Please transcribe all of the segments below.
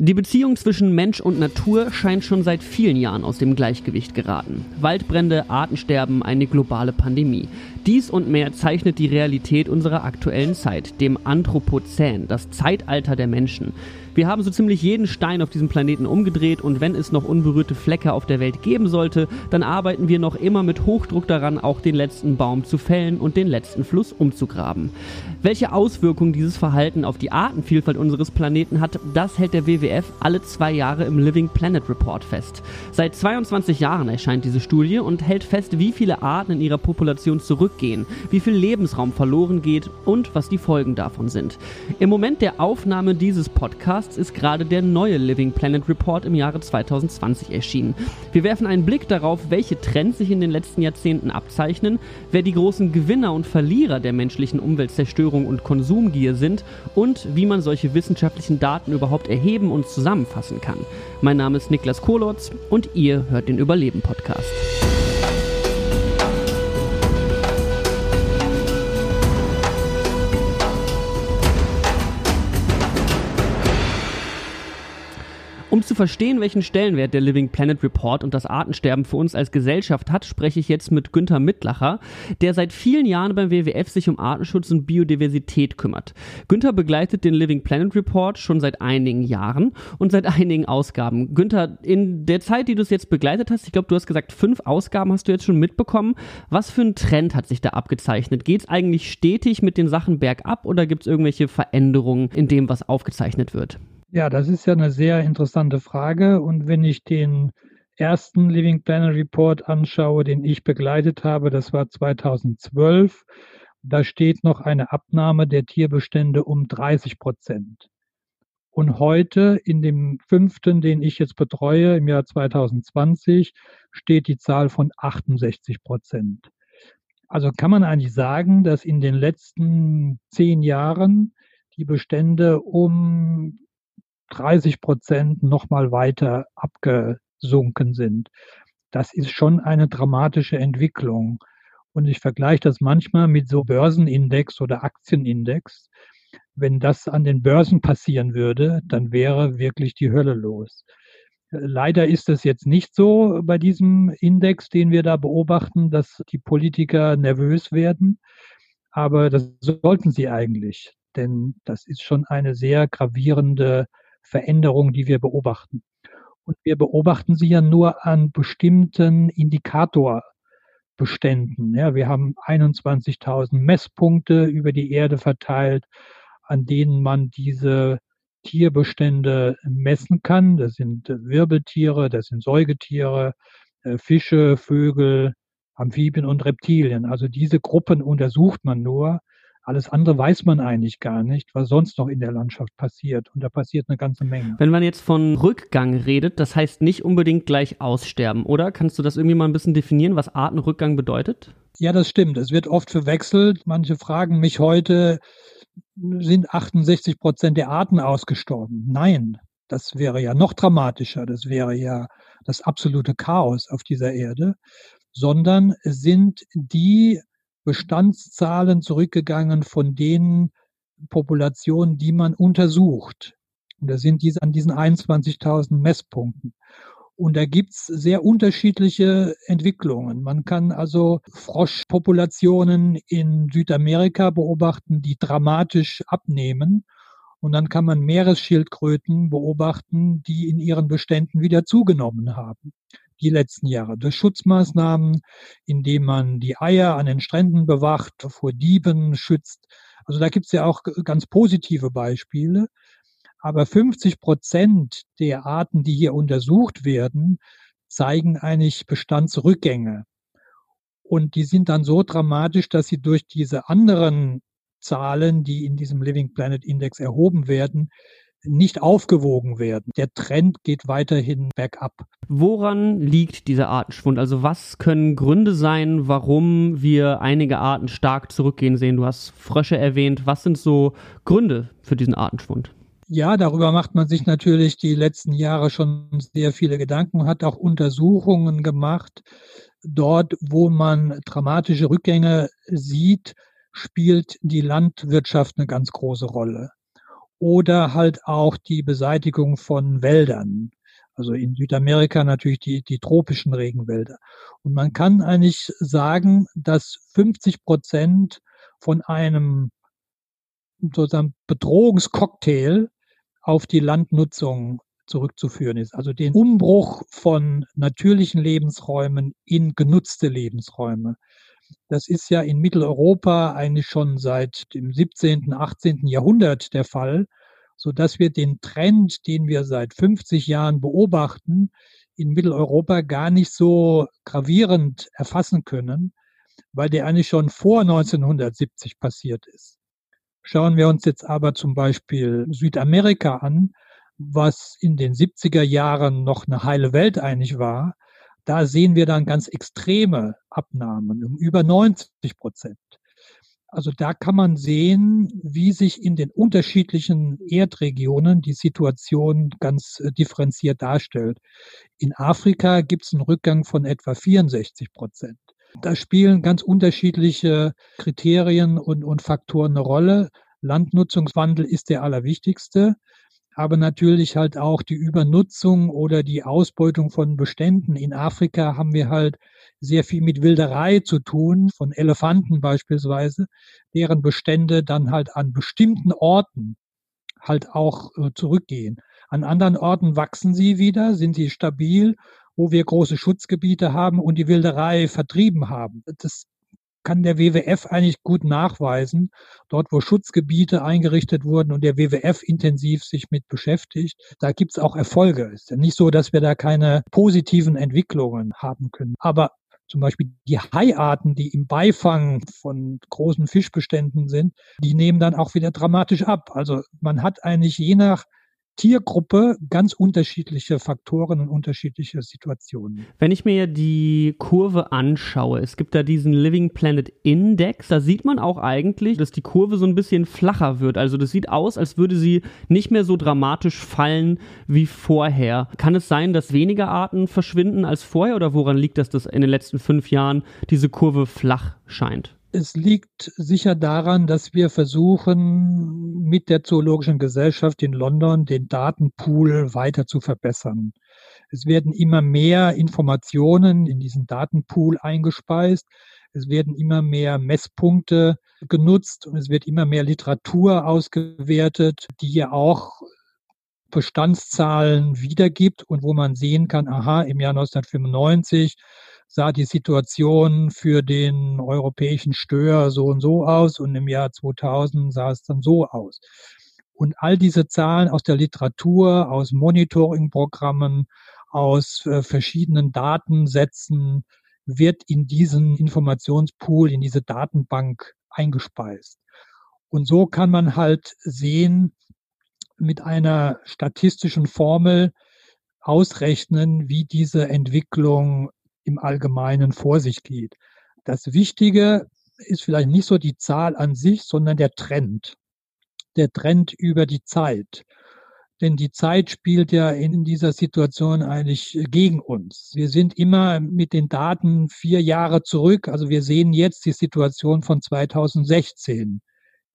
Die Beziehung zwischen Mensch und Natur scheint schon seit vielen Jahren aus dem Gleichgewicht geraten. Waldbrände, Artensterben, eine globale Pandemie. Dies und mehr zeichnet die Realität unserer aktuellen Zeit, dem Anthropozän, das Zeitalter der Menschen. Wir haben so ziemlich jeden Stein auf diesem Planeten umgedreht und wenn es noch unberührte Flecke auf der Welt geben sollte, dann arbeiten wir noch immer mit Hochdruck daran, auch den letzten Baum zu fällen und den letzten Fluss umzugraben. Welche Auswirkungen dieses Verhalten auf die Artenvielfalt unseres Planeten hat, das hält der WWF alle zwei Jahre im Living Planet Report fest. Seit 22 Jahren erscheint diese Studie und hält fest, wie viele Arten in ihrer Population zurückgehen, wie viel Lebensraum verloren geht und was die Folgen davon sind. Im Moment der Aufnahme dieses Podcasts Podcasts ist gerade der neue Living Planet Report im Jahre 2020 erschienen. Wir werfen einen Blick darauf, welche Trends sich in den letzten Jahrzehnten abzeichnen, wer die großen Gewinner und Verlierer der menschlichen Umweltzerstörung und Konsumgier sind und wie man solche wissenschaftlichen Daten überhaupt erheben und zusammenfassen kann. Mein Name ist Niklas Kolotz und ihr hört den Überleben Podcast. Verstehen, welchen Stellenwert der Living Planet Report und das Artensterben für uns als Gesellschaft hat, spreche ich jetzt mit Günther Mittlacher, der seit vielen Jahren beim WWF sich um Artenschutz und Biodiversität kümmert. Günther begleitet den Living Planet Report schon seit einigen Jahren und seit einigen Ausgaben. Günther, in der Zeit, die du es jetzt begleitet hast, ich glaube, du hast gesagt, fünf Ausgaben hast du jetzt schon mitbekommen. Was für ein Trend hat sich da abgezeichnet? Geht es eigentlich stetig mit den Sachen bergab oder gibt es irgendwelche Veränderungen in dem, was aufgezeichnet wird? Ja, das ist ja eine sehr interessante Frage. Und wenn ich den ersten Living Planet Report anschaue, den ich begleitet habe, das war 2012, da steht noch eine Abnahme der Tierbestände um 30 Prozent. Und heute in dem fünften, den ich jetzt betreue, im Jahr 2020, steht die Zahl von 68 Prozent. Also kann man eigentlich sagen, dass in den letzten zehn Jahren die Bestände um 30 Prozent nochmal weiter abgesunken sind. Das ist schon eine dramatische Entwicklung. Und ich vergleiche das manchmal mit so Börsenindex oder Aktienindex. Wenn das an den Börsen passieren würde, dann wäre wirklich die Hölle los. Leider ist es jetzt nicht so bei diesem Index, den wir da beobachten, dass die Politiker nervös werden. Aber das sollten sie eigentlich, denn das ist schon eine sehr gravierende Veränderungen, die wir beobachten. Und wir beobachten sie ja nur an bestimmten Indikatorbeständen. Ja, wir haben 21.000 Messpunkte über die Erde verteilt, an denen man diese Tierbestände messen kann. Das sind Wirbeltiere, das sind Säugetiere, äh, Fische, Vögel, Amphibien und Reptilien. Also diese Gruppen untersucht man nur alles andere weiß man eigentlich gar nicht, was sonst noch in der Landschaft passiert. Und da passiert eine ganze Menge. Wenn man jetzt von Rückgang redet, das heißt nicht unbedingt gleich Aussterben, oder? Kannst du das irgendwie mal ein bisschen definieren, was Artenrückgang bedeutet? Ja, das stimmt. Es wird oft verwechselt. Manche fragen mich heute, sind 68 Prozent der Arten ausgestorben? Nein, das wäre ja noch dramatischer. Das wäre ja das absolute Chaos auf dieser Erde. Sondern sind die Bestandszahlen zurückgegangen von den Populationen, die man untersucht. Und da sind diese an diesen 21.000 Messpunkten. Und da gibt's sehr unterschiedliche Entwicklungen. Man kann also Froschpopulationen in Südamerika beobachten, die dramatisch abnehmen. Und dann kann man Meeresschildkröten beobachten, die in ihren Beständen wieder zugenommen haben die letzten Jahre durch Schutzmaßnahmen, indem man die Eier an den Stränden bewacht, vor Dieben schützt. Also da gibt es ja auch ganz positive Beispiele. Aber 50 Prozent der Arten, die hier untersucht werden, zeigen eigentlich Bestandsrückgänge. Und die sind dann so dramatisch, dass sie durch diese anderen Zahlen, die in diesem Living Planet Index erhoben werden, nicht aufgewogen werden. Der Trend geht weiterhin bergab. Woran liegt dieser Artenschwund? Also was können Gründe sein, warum wir einige Arten stark zurückgehen sehen? Du hast Frösche erwähnt. Was sind so Gründe für diesen Artenschwund? Ja, darüber macht man sich natürlich die letzten Jahre schon sehr viele Gedanken, hat auch Untersuchungen gemacht. Dort, wo man dramatische Rückgänge sieht, spielt die Landwirtschaft eine ganz große Rolle. Oder halt auch die Beseitigung von Wäldern. Also in Südamerika natürlich die, die tropischen Regenwälder. Und man kann eigentlich sagen, dass 50 Prozent von einem sozusagen Bedrohungscocktail auf die Landnutzung zurückzuführen ist. Also den Umbruch von natürlichen Lebensräumen in genutzte Lebensräume. Das ist ja in Mitteleuropa eigentlich schon seit dem 17., 18. Jahrhundert der Fall, so dass wir den Trend, den wir seit 50 Jahren beobachten, in Mitteleuropa gar nicht so gravierend erfassen können, weil der eigentlich schon vor 1970 passiert ist. Schauen wir uns jetzt aber zum Beispiel Südamerika an, was in den 70er Jahren noch eine heile Welt eigentlich war, da sehen wir dann ganz extreme Abnahmen um über 90 Prozent. Also da kann man sehen, wie sich in den unterschiedlichen Erdregionen die Situation ganz äh, differenziert darstellt. In Afrika gibt es einen Rückgang von etwa 64 Prozent. Da spielen ganz unterschiedliche Kriterien und, und Faktoren eine Rolle. Landnutzungswandel ist der allerwichtigste aber natürlich halt auch die Übernutzung oder die Ausbeutung von Beständen. In Afrika haben wir halt sehr viel mit Wilderei zu tun, von Elefanten beispielsweise, deren Bestände dann halt an bestimmten Orten halt auch äh, zurückgehen. An anderen Orten wachsen sie wieder, sind sie stabil, wo wir große Schutzgebiete haben und die Wilderei vertrieben haben. Das kann der WWF eigentlich gut nachweisen. Dort, wo Schutzgebiete eingerichtet wurden und der WWF intensiv sich mit beschäftigt, da gibt es auch Erfolge. Es ist ja nicht so, dass wir da keine positiven Entwicklungen haben können. Aber zum Beispiel die Haiarten, die im Beifang von großen Fischbeständen sind, die nehmen dann auch wieder dramatisch ab. Also man hat eigentlich je nach Tiergruppe ganz unterschiedliche Faktoren und unterschiedliche Situationen. Wenn ich mir die Kurve anschaue, es gibt da diesen Living Planet Index, da sieht man auch eigentlich, dass die Kurve so ein bisschen flacher wird. Also das sieht aus, als würde sie nicht mehr so dramatisch fallen wie vorher. Kann es sein, dass weniger Arten verschwinden als vorher oder woran liegt das, dass in den letzten fünf Jahren diese Kurve flach scheint? Es liegt sicher daran, dass wir versuchen, mit der Zoologischen Gesellschaft in London den Datenpool weiter zu verbessern. Es werden immer mehr Informationen in diesen Datenpool eingespeist. Es werden immer mehr Messpunkte genutzt und es wird immer mehr Literatur ausgewertet, die ja auch Bestandszahlen wiedergibt und wo man sehen kann, aha, im Jahr 1995 sah die Situation für den europäischen Stör so und so aus und im Jahr 2000 sah es dann so aus. Und all diese Zahlen aus der Literatur, aus Monitoringprogrammen, aus äh, verschiedenen Datensätzen wird in diesen Informationspool, in diese Datenbank eingespeist. Und so kann man halt sehen, mit einer statistischen Formel ausrechnen, wie diese Entwicklung im Allgemeinen vor sich geht. Das Wichtige ist vielleicht nicht so die Zahl an sich, sondern der Trend. Der Trend über die Zeit. Denn die Zeit spielt ja in dieser Situation eigentlich gegen uns. Wir sind immer mit den Daten vier Jahre zurück. Also wir sehen jetzt die Situation von 2016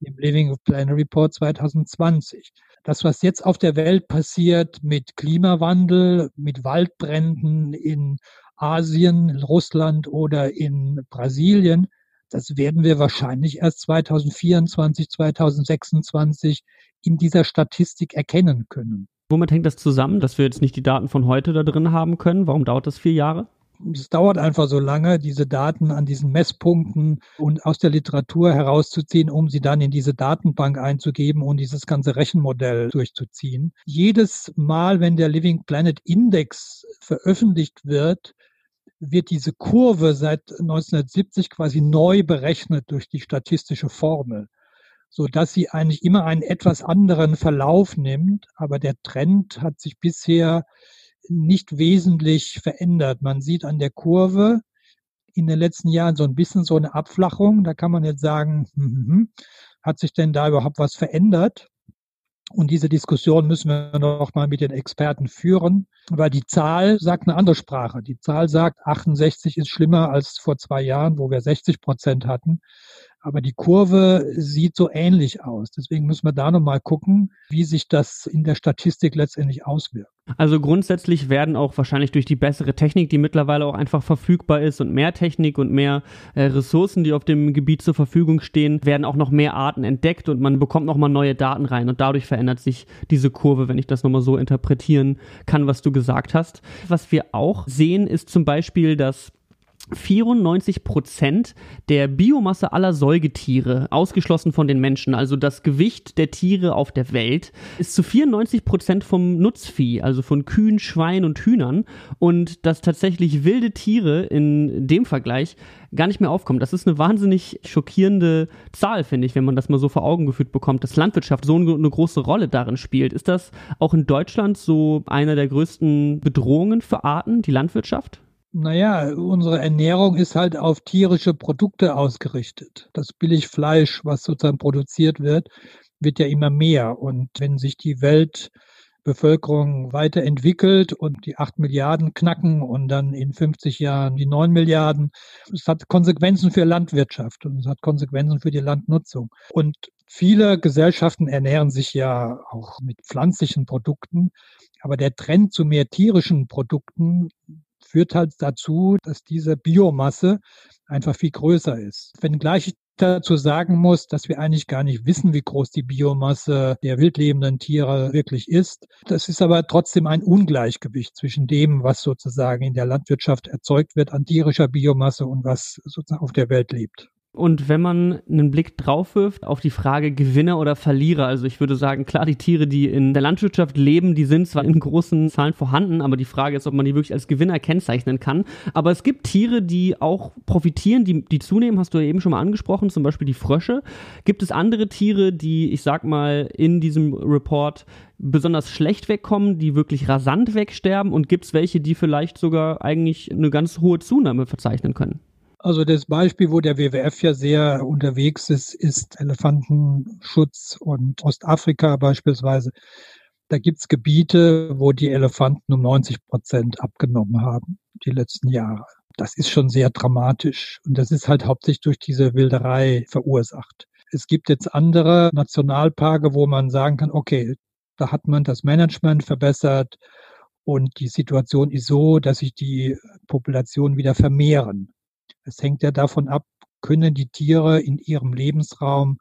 im Living Planet Report 2020. Das, was jetzt auf der Welt passiert mit Klimawandel, mit Waldbränden in Asien, Russland oder in Brasilien, das werden wir wahrscheinlich erst 2024, 2026 in dieser Statistik erkennen können. Womit hängt das zusammen, dass wir jetzt nicht die Daten von heute da drin haben können? Warum dauert das vier Jahre? Es dauert einfach so lange, diese Daten an diesen Messpunkten und aus der Literatur herauszuziehen, um sie dann in diese Datenbank einzugeben und dieses ganze Rechenmodell durchzuziehen. Jedes Mal, wenn der Living Planet Index veröffentlicht wird, wird diese Kurve seit 1970 quasi neu berechnet durch die statistische Formel, so dass sie eigentlich immer einen etwas anderen Verlauf nimmt, aber der Trend hat sich bisher nicht wesentlich verändert. Man sieht an der Kurve in den letzten Jahren so ein bisschen so eine Abflachung. Da kann man jetzt sagen, hm, hm, hm, hat sich denn da überhaupt was verändert? Und diese Diskussion müssen wir noch mal mit den Experten führen, weil die Zahl sagt eine andere Sprache. Die Zahl sagt, 68 ist schlimmer als vor zwei Jahren, wo wir 60 Prozent hatten. Aber die Kurve sieht so ähnlich aus. Deswegen müssen wir da nochmal gucken, wie sich das in der Statistik letztendlich auswirkt. Also grundsätzlich werden auch wahrscheinlich durch die bessere Technik, die mittlerweile auch einfach verfügbar ist und mehr Technik und mehr äh, Ressourcen, die auf dem Gebiet zur Verfügung stehen, werden auch noch mehr Arten entdeckt und man bekommt nochmal neue Daten rein und dadurch verändert sich diese Kurve, wenn ich das nochmal so interpretieren kann, was du gesagt hast. Was wir auch sehen, ist zum Beispiel, dass 94 Prozent der Biomasse aller Säugetiere, ausgeschlossen von den Menschen, also das Gewicht der Tiere auf der Welt, ist zu 94 Prozent vom Nutzvieh, also von Kühen, Schweinen und Hühnern. Und dass tatsächlich wilde Tiere in dem Vergleich gar nicht mehr aufkommen. Das ist eine wahnsinnig schockierende Zahl, finde ich, wenn man das mal so vor Augen geführt bekommt, dass Landwirtschaft so eine große Rolle darin spielt. Ist das auch in Deutschland so einer der größten Bedrohungen für Arten, die Landwirtschaft? Naja, unsere Ernährung ist halt auf tierische Produkte ausgerichtet. Das Billigfleisch, was sozusagen produziert wird, wird ja immer mehr. Und wenn sich die Weltbevölkerung weiterentwickelt und die acht Milliarden knacken und dann in 50 Jahren die neun Milliarden, es hat Konsequenzen für Landwirtschaft und es hat Konsequenzen für die Landnutzung. Und viele Gesellschaften ernähren sich ja auch mit pflanzlichen Produkten. Aber der Trend zu mehr tierischen Produkten führt halt dazu, dass diese Biomasse einfach viel größer ist. Wenngleich ich dazu sagen muss, dass wir eigentlich gar nicht wissen, wie groß die Biomasse der wildlebenden Tiere wirklich ist. Das ist aber trotzdem ein Ungleichgewicht zwischen dem, was sozusagen in der Landwirtschaft erzeugt wird an tierischer Biomasse und was sozusagen auf der Welt lebt. Und wenn man einen Blick drauf wirft auf die Frage Gewinner oder Verlierer, also ich würde sagen, klar, die Tiere, die in der Landwirtschaft leben, die sind zwar in großen Zahlen vorhanden, aber die Frage ist, ob man die wirklich als Gewinner kennzeichnen kann. Aber es gibt Tiere, die auch profitieren, die, die zunehmen, hast du ja eben schon mal angesprochen, zum Beispiel die Frösche. Gibt es andere Tiere, die, ich sag mal, in diesem Report besonders schlecht wegkommen, die wirklich rasant wegsterben? Und gibt es welche, die vielleicht sogar eigentlich eine ganz hohe Zunahme verzeichnen können? Also das Beispiel, wo der WWF ja sehr unterwegs ist, ist Elefantenschutz und Ostafrika beispielsweise. Da gibt's Gebiete, wo die Elefanten um 90 Prozent abgenommen haben, die letzten Jahre. Das ist schon sehr dramatisch. Und das ist halt hauptsächlich durch diese Wilderei verursacht. Es gibt jetzt andere Nationalparke, wo man sagen kann, okay, da hat man das Management verbessert und die Situation ist so, dass sich die Population wieder vermehren. Es hängt ja davon ab, können die Tiere in ihrem Lebensraum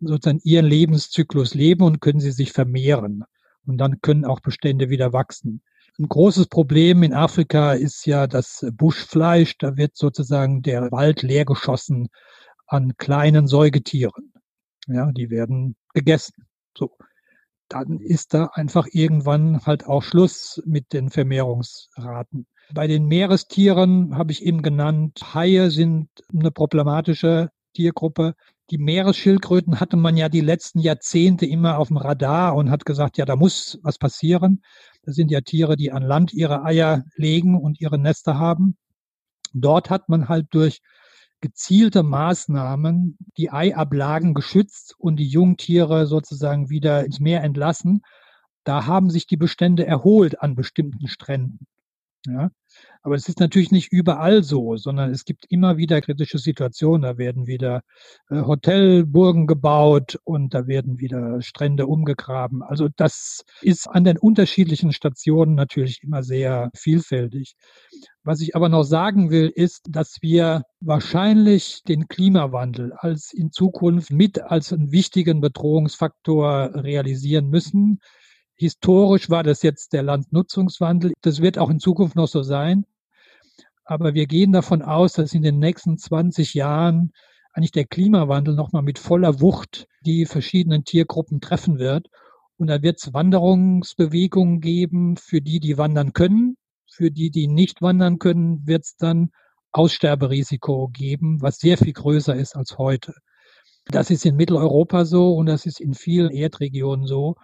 sozusagen ihren Lebenszyklus leben und können sie sich vermehren. Und dann können auch Bestände wieder wachsen. Ein großes Problem in Afrika ist ja das Buschfleisch. Da wird sozusagen der Wald leergeschossen an kleinen Säugetieren. Ja, die werden gegessen. So. Dann ist da einfach irgendwann halt auch Schluss mit den Vermehrungsraten. Bei den Meerestieren habe ich eben genannt, Haie sind eine problematische Tiergruppe. Die Meeresschildkröten hatte man ja die letzten Jahrzehnte immer auf dem Radar und hat gesagt, ja, da muss was passieren. Das sind ja Tiere, die an Land ihre Eier legen und ihre Nester haben. Dort hat man halt durch gezielte Maßnahmen die Eiablagen geschützt und die Jungtiere sozusagen wieder ins Meer entlassen. Da haben sich die Bestände erholt an bestimmten Stränden. Ja? Aber es ist natürlich nicht überall so, sondern es gibt immer wieder kritische Situationen. Da werden wieder äh, Hotelburgen gebaut und da werden wieder Strände umgegraben. Also das ist an den unterschiedlichen Stationen natürlich immer sehr vielfältig. Was ich aber noch sagen will, ist, dass wir wahrscheinlich den Klimawandel als in Zukunft mit als einen wichtigen Bedrohungsfaktor realisieren müssen. Historisch war das jetzt der Landnutzungswandel. Das wird auch in Zukunft noch so sein. Aber wir gehen davon aus, dass in den nächsten 20 Jahren eigentlich der Klimawandel nochmal mit voller Wucht die verschiedenen Tiergruppen treffen wird. Und da wird es Wanderungsbewegungen geben für die, die wandern können. Für die, die nicht wandern können, wird es dann Aussterberisiko geben, was sehr viel größer ist als heute. Das ist in Mitteleuropa so und das ist in vielen Erdregionen so.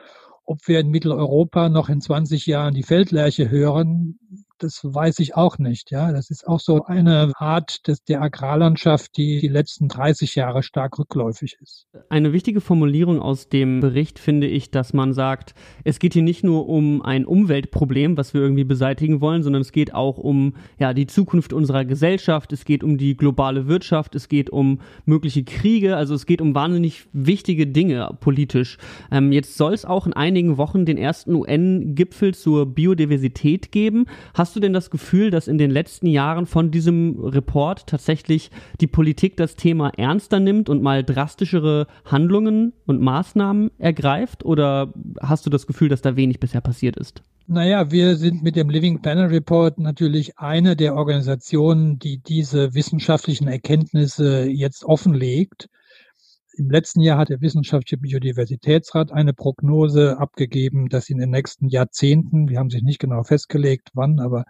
Ob wir in Mitteleuropa noch in 20 Jahren die Feldlerche hören, das weiß ich auch nicht. Ja, das ist auch so eine Art des, der Agrarlandschaft, die die letzten 30 Jahre stark rückläufig ist. Eine wichtige Formulierung aus dem Bericht finde ich, dass man sagt, es geht hier nicht nur um ein Umweltproblem, was wir irgendwie beseitigen wollen, sondern es geht auch um ja die Zukunft unserer Gesellschaft. Es geht um die globale Wirtschaft. Es geht um mögliche Kriege. Also es geht um wahnsinnig wichtige Dinge politisch. Ähm, jetzt soll es auch in einigen Wochen den ersten UN-Gipfel zur Biodiversität geben. Hast du denn das Gefühl, dass in den letzten Jahren von diesem Report tatsächlich die Politik das Thema ernster nimmt und mal drastischere Handlungen und Maßnahmen ergreift? Oder hast du das Gefühl, dass da wenig bisher passiert ist? Naja, wir sind mit dem Living Planet Report natürlich eine der Organisationen, die diese wissenschaftlichen Erkenntnisse jetzt offenlegt. Im letzten Jahr hat der Wissenschaftliche Biodiversitätsrat eine Prognose abgegeben, dass in den nächsten Jahrzehnten, wir haben sich nicht genau festgelegt, wann, aber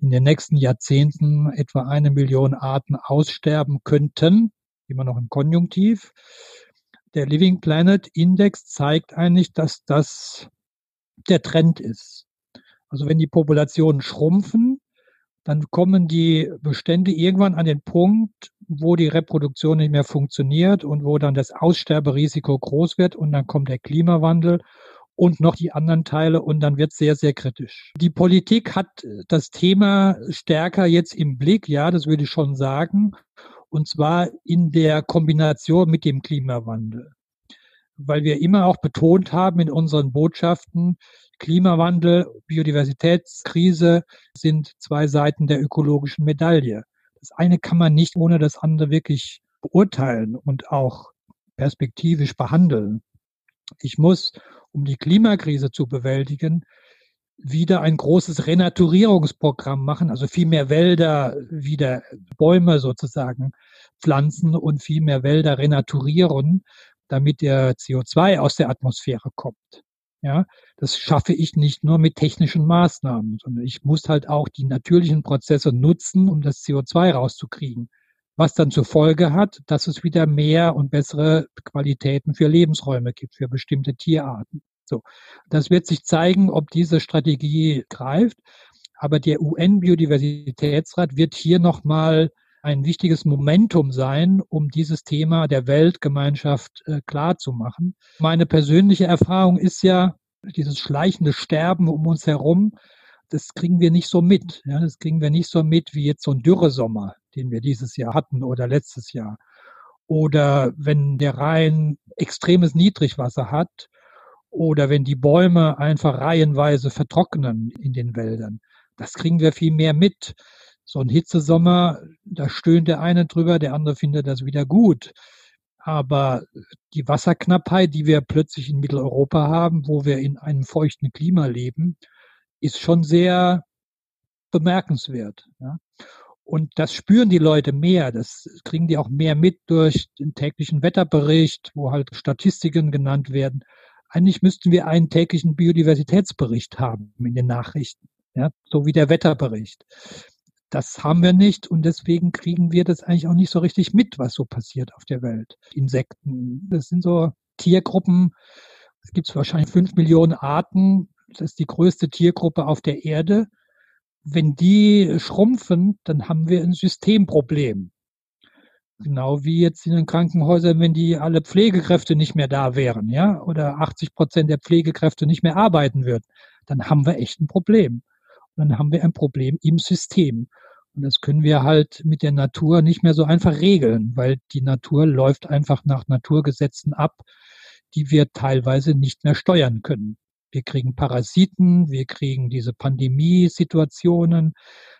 in den nächsten Jahrzehnten etwa eine Million Arten aussterben könnten, immer noch im Konjunktiv. Der Living Planet Index zeigt eigentlich, dass das der Trend ist. Also wenn die Populationen schrumpfen, dann kommen die Bestände irgendwann an den Punkt, wo die Reproduktion nicht mehr funktioniert und wo dann das Aussterberisiko groß wird und dann kommt der Klimawandel und noch die anderen Teile und dann wird es sehr, sehr kritisch. Die Politik hat das Thema stärker jetzt im Blick, ja, das würde ich schon sagen, und zwar in der Kombination mit dem Klimawandel. Weil wir immer auch betont haben in unseren Botschaften, Klimawandel, Biodiversitätskrise sind zwei Seiten der ökologischen Medaille. Das eine kann man nicht ohne das andere wirklich beurteilen und auch perspektivisch behandeln. Ich muss, um die Klimakrise zu bewältigen, wieder ein großes Renaturierungsprogramm machen, also viel mehr Wälder, wieder Bäume sozusagen pflanzen und viel mehr Wälder renaturieren, damit der CO2 aus der Atmosphäre kommt. Ja, das schaffe ich nicht nur mit technischen Maßnahmen, sondern ich muss halt auch die natürlichen Prozesse nutzen, um das CO2 rauszukriegen. Was dann zur Folge hat, dass es wieder mehr und bessere Qualitäten für Lebensräume gibt, für bestimmte Tierarten. So. Das wird sich zeigen, ob diese Strategie greift. Aber der UN-Biodiversitätsrat wird hier nochmal ein wichtiges Momentum sein, um dieses Thema der Weltgemeinschaft äh, klar zu machen. Meine persönliche Erfahrung ist ja, dieses schleichende Sterben um uns herum, das kriegen wir nicht so mit. Ja, das kriegen wir nicht so mit wie jetzt so ein Dürresommer, den wir dieses Jahr hatten oder letztes Jahr. Oder wenn der Rhein extremes Niedrigwasser hat oder wenn die Bäume einfach reihenweise vertrocknen in den Wäldern. Das kriegen wir viel mehr mit so ein Hitzesommer, da stöhnt der eine drüber, der andere findet das wieder gut. Aber die Wasserknappheit, die wir plötzlich in Mitteleuropa haben, wo wir in einem feuchten Klima leben, ist schon sehr bemerkenswert. Ja. Und das spüren die Leute mehr. Das kriegen die auch mehr mit durch den täglichen Wetterbericht, wo halt Statistiken genannt werden. Eigentlich müssten wir einen täglichen Biodiversitätsbericht haben in den Nachrichten. Ja, so wie der Wetterbericht. Das haben wir nicht und deswegen kriegen wir das eigentlich auch nicht so richtig mit, was so passiert auf der Welt. Insekten, das sind so Tiergruppen. Es gibt wahrscheinlich fünf Millionen Arten. Das ist die größte Tiergruppe auf der Erde. Wenn die schrumpfen, dann haben wir ein Systemproblem. Genau wie jetzt in den Krankenhäusern, wenn die alle Pflegekräfte nicht mehr da wären, ja, oder 80 Prozent der Pflegekräfte nicht mehr arbeiten würden, dann haben wir echt ein Problem. Dann haben wir ein Problem im System. Und das können wir halt mit der Natur nicht mehr so einfach regeln, weil die Natur läuft einfach nach Naturgesetzen ab, die wir teilweise nicht mehr steuern können. Wir kriegen Parasiten, wir kriegen diese Pandemiesituationen.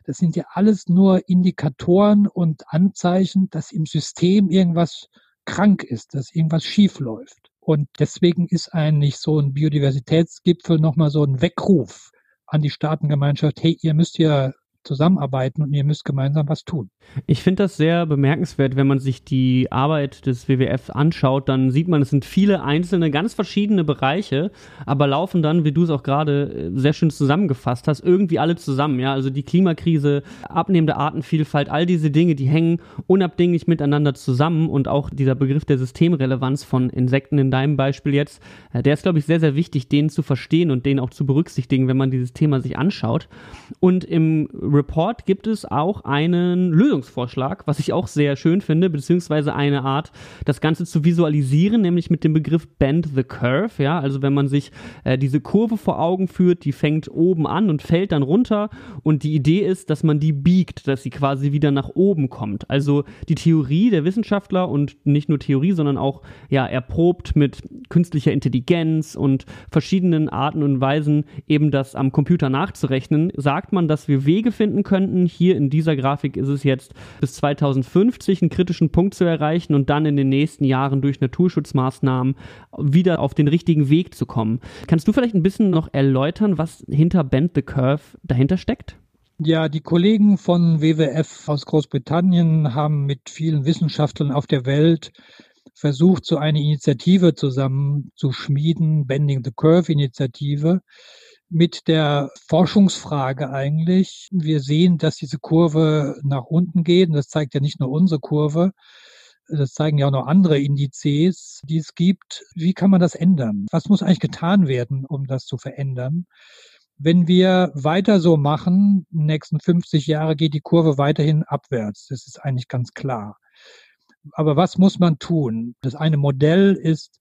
Das sind ja alles nur Indikatoren und Anzeichen, dass im System irgendwas krank ist, dass irgendwas schief läuft. Und deswegen ist eigentlich so ein Biodiversitätsgipfel nochmal so ein Weckruf an die Staatengemeinschaft, hey, ihr müsst ja zusammenarbeiten und ihr müsst gemeinsam was tun. Ich finde das sehr bemerkenswert, wenn man sich die Arbeit des WWF anschaut, dann sieht man, es sind viele einzelne, ganz verschiedene Bereiche, aber laufen dann, wie du es auch gerade äh, sehr schön zusammengefasst hast, irgendwie alle zusammen. Ja, also die Klimakrise, abnehmende Artenvielfalt, all diese Dinge, die hängen unabdinglich miteinander zusammen und auch dieser Begriff der Systemrelevanz von Insekten in deinem Beispiel jetzt, äh, der ist, glaube ich, sehr, sehr wichtig, den zu verstehen und den auch zu berücksichtigen, wenn man dieses Thema sich anschaut. Und im Report gibt es auch einen Lösungsvorschlag, was ich auch sehr schön finde, beziehungsweise eine Art, das Ganze zu visualisieren, nämlich mit dem Begriff Bend the Curve. Ja, also wenn man sich äh, diese Kurve vor Augen führt, die fängt oben an und fällt dann runter. Und die Idee ist, dass man die biegt, dass sie quasi wieder nach oben kommt. Also die Theorie der Wissenschaftler und nicht nur Theorie, sondern auch ja erprobt mit künstlicher Intelligenz und verschiedenen Arten und Weisen, eben das am Computer nachzurechnen, sagt man, dass wir Wege finden könnten. Hier in dieser Grafik ist es jetzt bis 2050 einen kritischen Punkt zu erreichen und dann in den nächsten Jahren durch Naturschutzmaßnahmen wieder auf den richtigen Weg zu kommen. Kannst du vielleicht ein bisschen noch erläutern, was hinter Bend the Curve dahinter steckt? Ja, die Kollegen von WWF aus Großbritannien haben mit vielen Wissenschaftlern auf der Welt versucht, so eine Initiative zusammenzuschmieden, Bending the Curve Initiative, mit der Forschungsfrage eigentlich. Wir sehen, dass diese Kurve nach unten geht. Und das zeigt ja nicht nur unsere Kurve. Das zeigen ja auch noch andere Indizes, die es gibt. Wie kann man das ändern? Was muss eigentlich getan werden, um das zu verändern? Wenn wir weiter so machen, in den nächsten 50 Jahre geht die Kurve weiterhin abwärts. Das ist eigentlich ganz klar. Aber was muss man tun? Das eine Modell ist,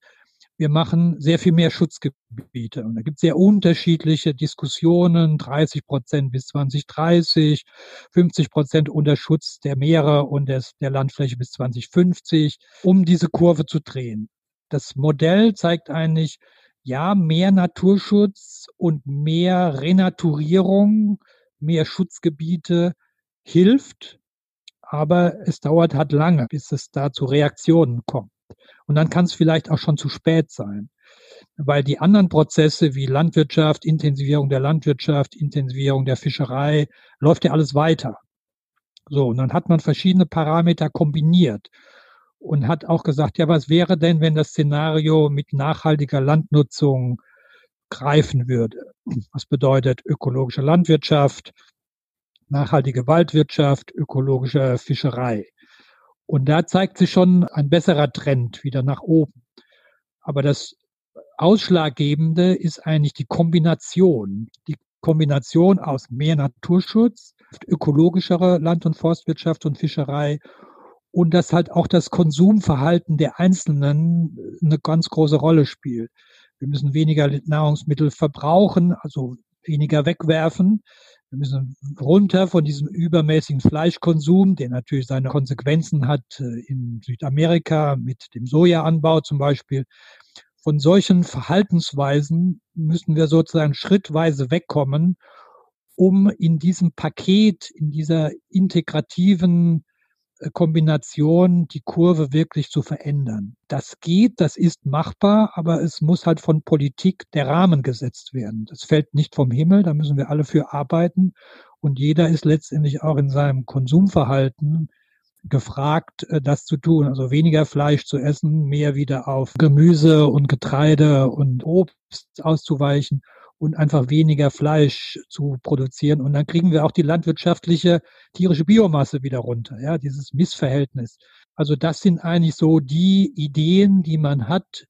wir machen sehr viel mehr Schutzgebiete. Und da gibt es sehr unterschiedliche Diskussionen, 30 Prozent bis 2030, 50 Prozent unter Schutz der Meere und des, der Landfläche bis 2050, um diese Kurve zu drehen. Das Modell zeigt eigentlich, ja, mehr Naturschutz und mehr Renaturierung, mehr Schutzgebiete hilft, aber es dauert halt lange, bis es da zu Reaktionen kommt. Und dann kann es vielleicht auch schon zu spät sein, weil die anderen Prozesse wie Landwirtschaft, Intensivierung der Landwirtschaft, Intensivierung der Fischerei, läuft ja alles weiter. So, und dann hat man verschiedene Parameter kombiniert und hat auch gesagt, ja, was wäre denn, wenn das Szenario mit nachhaltiger Landnutzung greifen würde? Was bedeutet ökologische Landwirtschaft, nachhaltige Waldwirtschaft, ökologische Fischerei? Und da zeigt sich schon ein besserer Trend wieder nach oben. Aber das Ausschlaggebende ist eigentlich die Kombination. Die Kombination aus mehr Naturschutz, ökologischere Land- und Forstwirtschaft und Fischerei und dass halt auch das Konsumverhalten der Einzelnen eine ganz große Rolle spielt. Wir müssen weniger Nahrungsmittel verbrauchen, also weniger wegwerfen. Wir müssen runter von diesem übermäßigen Fleischkonsum, der natürlich seine Konsequenzen hat äh, in Südamerika mit dem Sojaanbau zum Beispiel. Von solchen Verhaltensweisen müssen wir sozusagen schrittweise wegkommen, um in diesem Paket, in dieser integrativen Kombination die Kurve wirklich zu verändern. Das geht, das ist machbar, aber es muss halt von Politik der Rahmen gesetzt werden. Das fällt nicht vom Himmel, da müssen wir alle für arbeiten. Und jeder ist letztendlich auch in seinem Konsumverhalten gefragt, äh, das zu tun. Also weniger Fleisch zu essen, mehr wieder auf Gemüse und Getreide und Obst auszuweichen und einfach weniger Fleisch zu produzieren. Und dann kriegen wir auch die landwirtschaftliche tierische Biomasse wieder runter, ja, dieses Missverhältnis. Also das sind eigentlich so die Ideen, die man hat,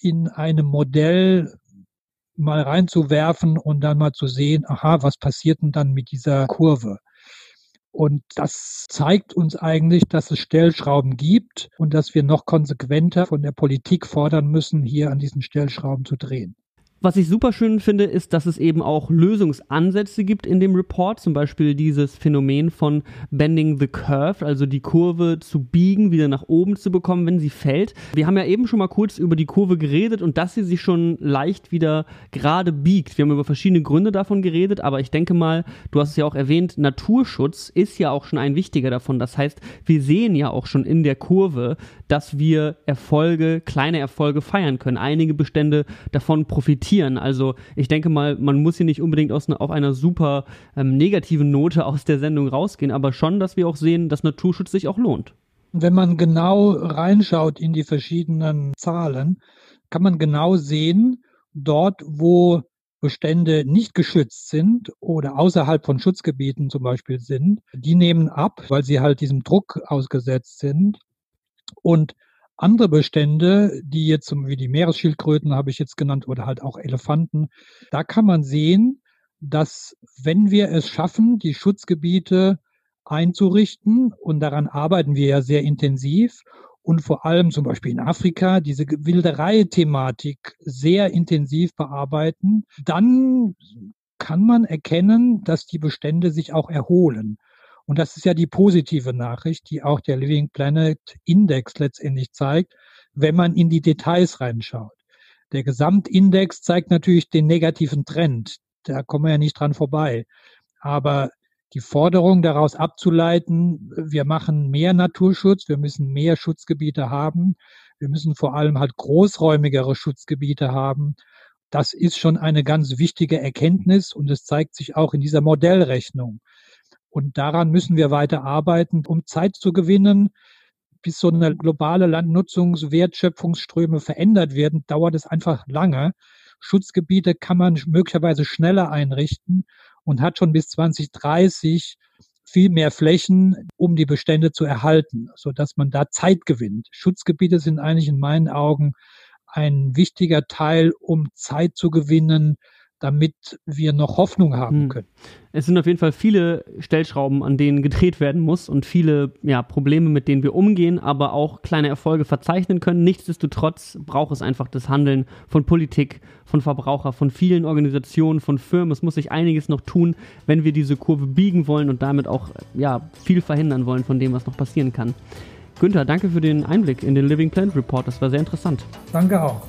in einem Modell mal reinzuwerfen und dann mal zu sehen, aha, was passiert denn dann mit dieser Kurve? Und das zeigt uns eigentlich, dass es Stellschrauben gibt und dass wir noch konsequenter von der Politik fordern müssen, hier an diesen Stellschrauben zu drehen. Was ich super schön finde, ist, dass es eben auch Lösungsansätze gibt in dem Report, zum Beispiel dieses Phänomen von Bending the Curve, also die Kurve zu biegen, wieder nach oben zu bekommen, wenn sie fällt. Wir haben ja eben schon mal kurz über die Kurve geredet und dass sie sich schon leicht wieder gerade biegt. Wir haben über verschiedene Gründe davon geredet, aber ich denke mal, du hast es ja auch erwähnt, Naturschutz ist ja auch schon ein wichtiger davon. Das heißt, wir sehen ja auch schon in der Kurve, dass wir Erfolge, kleine Erfolge feiern können. Einige Bestände davon profitieren Tieren. Also ich denke mal, man muss hier nicht unbedingt aus, auf einer super ähm, negativen Note aus der Sendung rausgehen, aber schon, dass wir auch sehen, dass Naturschutz sich auch lohnt. Wenn man genau reinschaut in die verschiedenen Zahlen, kann man genau sehen, dort, wo Bestände nicht geschützt sind oder außerhalb von Schutzgebieten zum Beispiel sind, die nehmen ab, weil sie halt diesem Druck ausgesetzt sind. Und andere Bestände, die jetzt wie die Meeresschildkröten habe ich jetzt genannt oder halt auch Elefanten, da kann man sehen, dass wenn wir es schaffen, die Schutzgebiete einzurichten, und daran arbeiten wir ja sehr intensiv, und vor allem zum Beispiel in Afrika diese Wilderei-Thematik sehr intensiv bearbeiten, dann kann man erkennen, dass die Bestände sich auch erholen. Und das ist ja die positive Nachricht, die auch der Living Planet Index letztendlich zeigt, wenn man in die Details reinschaut. Der Gesamtindex zeigt natürlich den negativen Trend. Da kommen wir ja nicht dran vorbei. Aber die Forderung daraus abzuleiten, wir machen mehr Naturschutz, wir müssen mehr Schutzgebiete haben, wir müssen vor allem halt großräumigere Schutzgebiete haben. Das ist schon eine ganz wichtige Erkenntnis und es zeigt sich auch in dieser Modellrechnung. Und daran müssen wir weiter arbeiten, um Zeit zu gewinnen. Bis so eine globale Landnutzungswertschöpfungsströme verändert werden, dauert es einfach lange. Schutzgebiete kann man möglicherweise schneller einrichten und hat schon bis 2030 viel mehr Flächen, um die Bestände zu erhalten, so dass man da Zeit gewinnt. Schutzgebiete sind eigentlich in meinen Augen ein wichtiger Teil, um Zeit zu gewinnen, damit wir noch Hoffnung haben hm. können. Es sind auf jeden Fall viele Stellschrauben, an denen gedreht werden muss und viele ja, Probleme, mit denen wir umgehen, aber auch kleine Erfolge verzeichnen können. Nichtsdestotrotz braucht es einfach das Handeln von Politik, von Verbraucher, von vielen Organisationen, von Firmen. Es muss sich einiges noch tun, wenn wir diese Kurve biegen wollen und damit auch ja, viel verhindern wollen von dem, was noch passieren kann. Günther, danke für den Einblick in den Living Planet Report. Das war sehr interessant. Danke auch.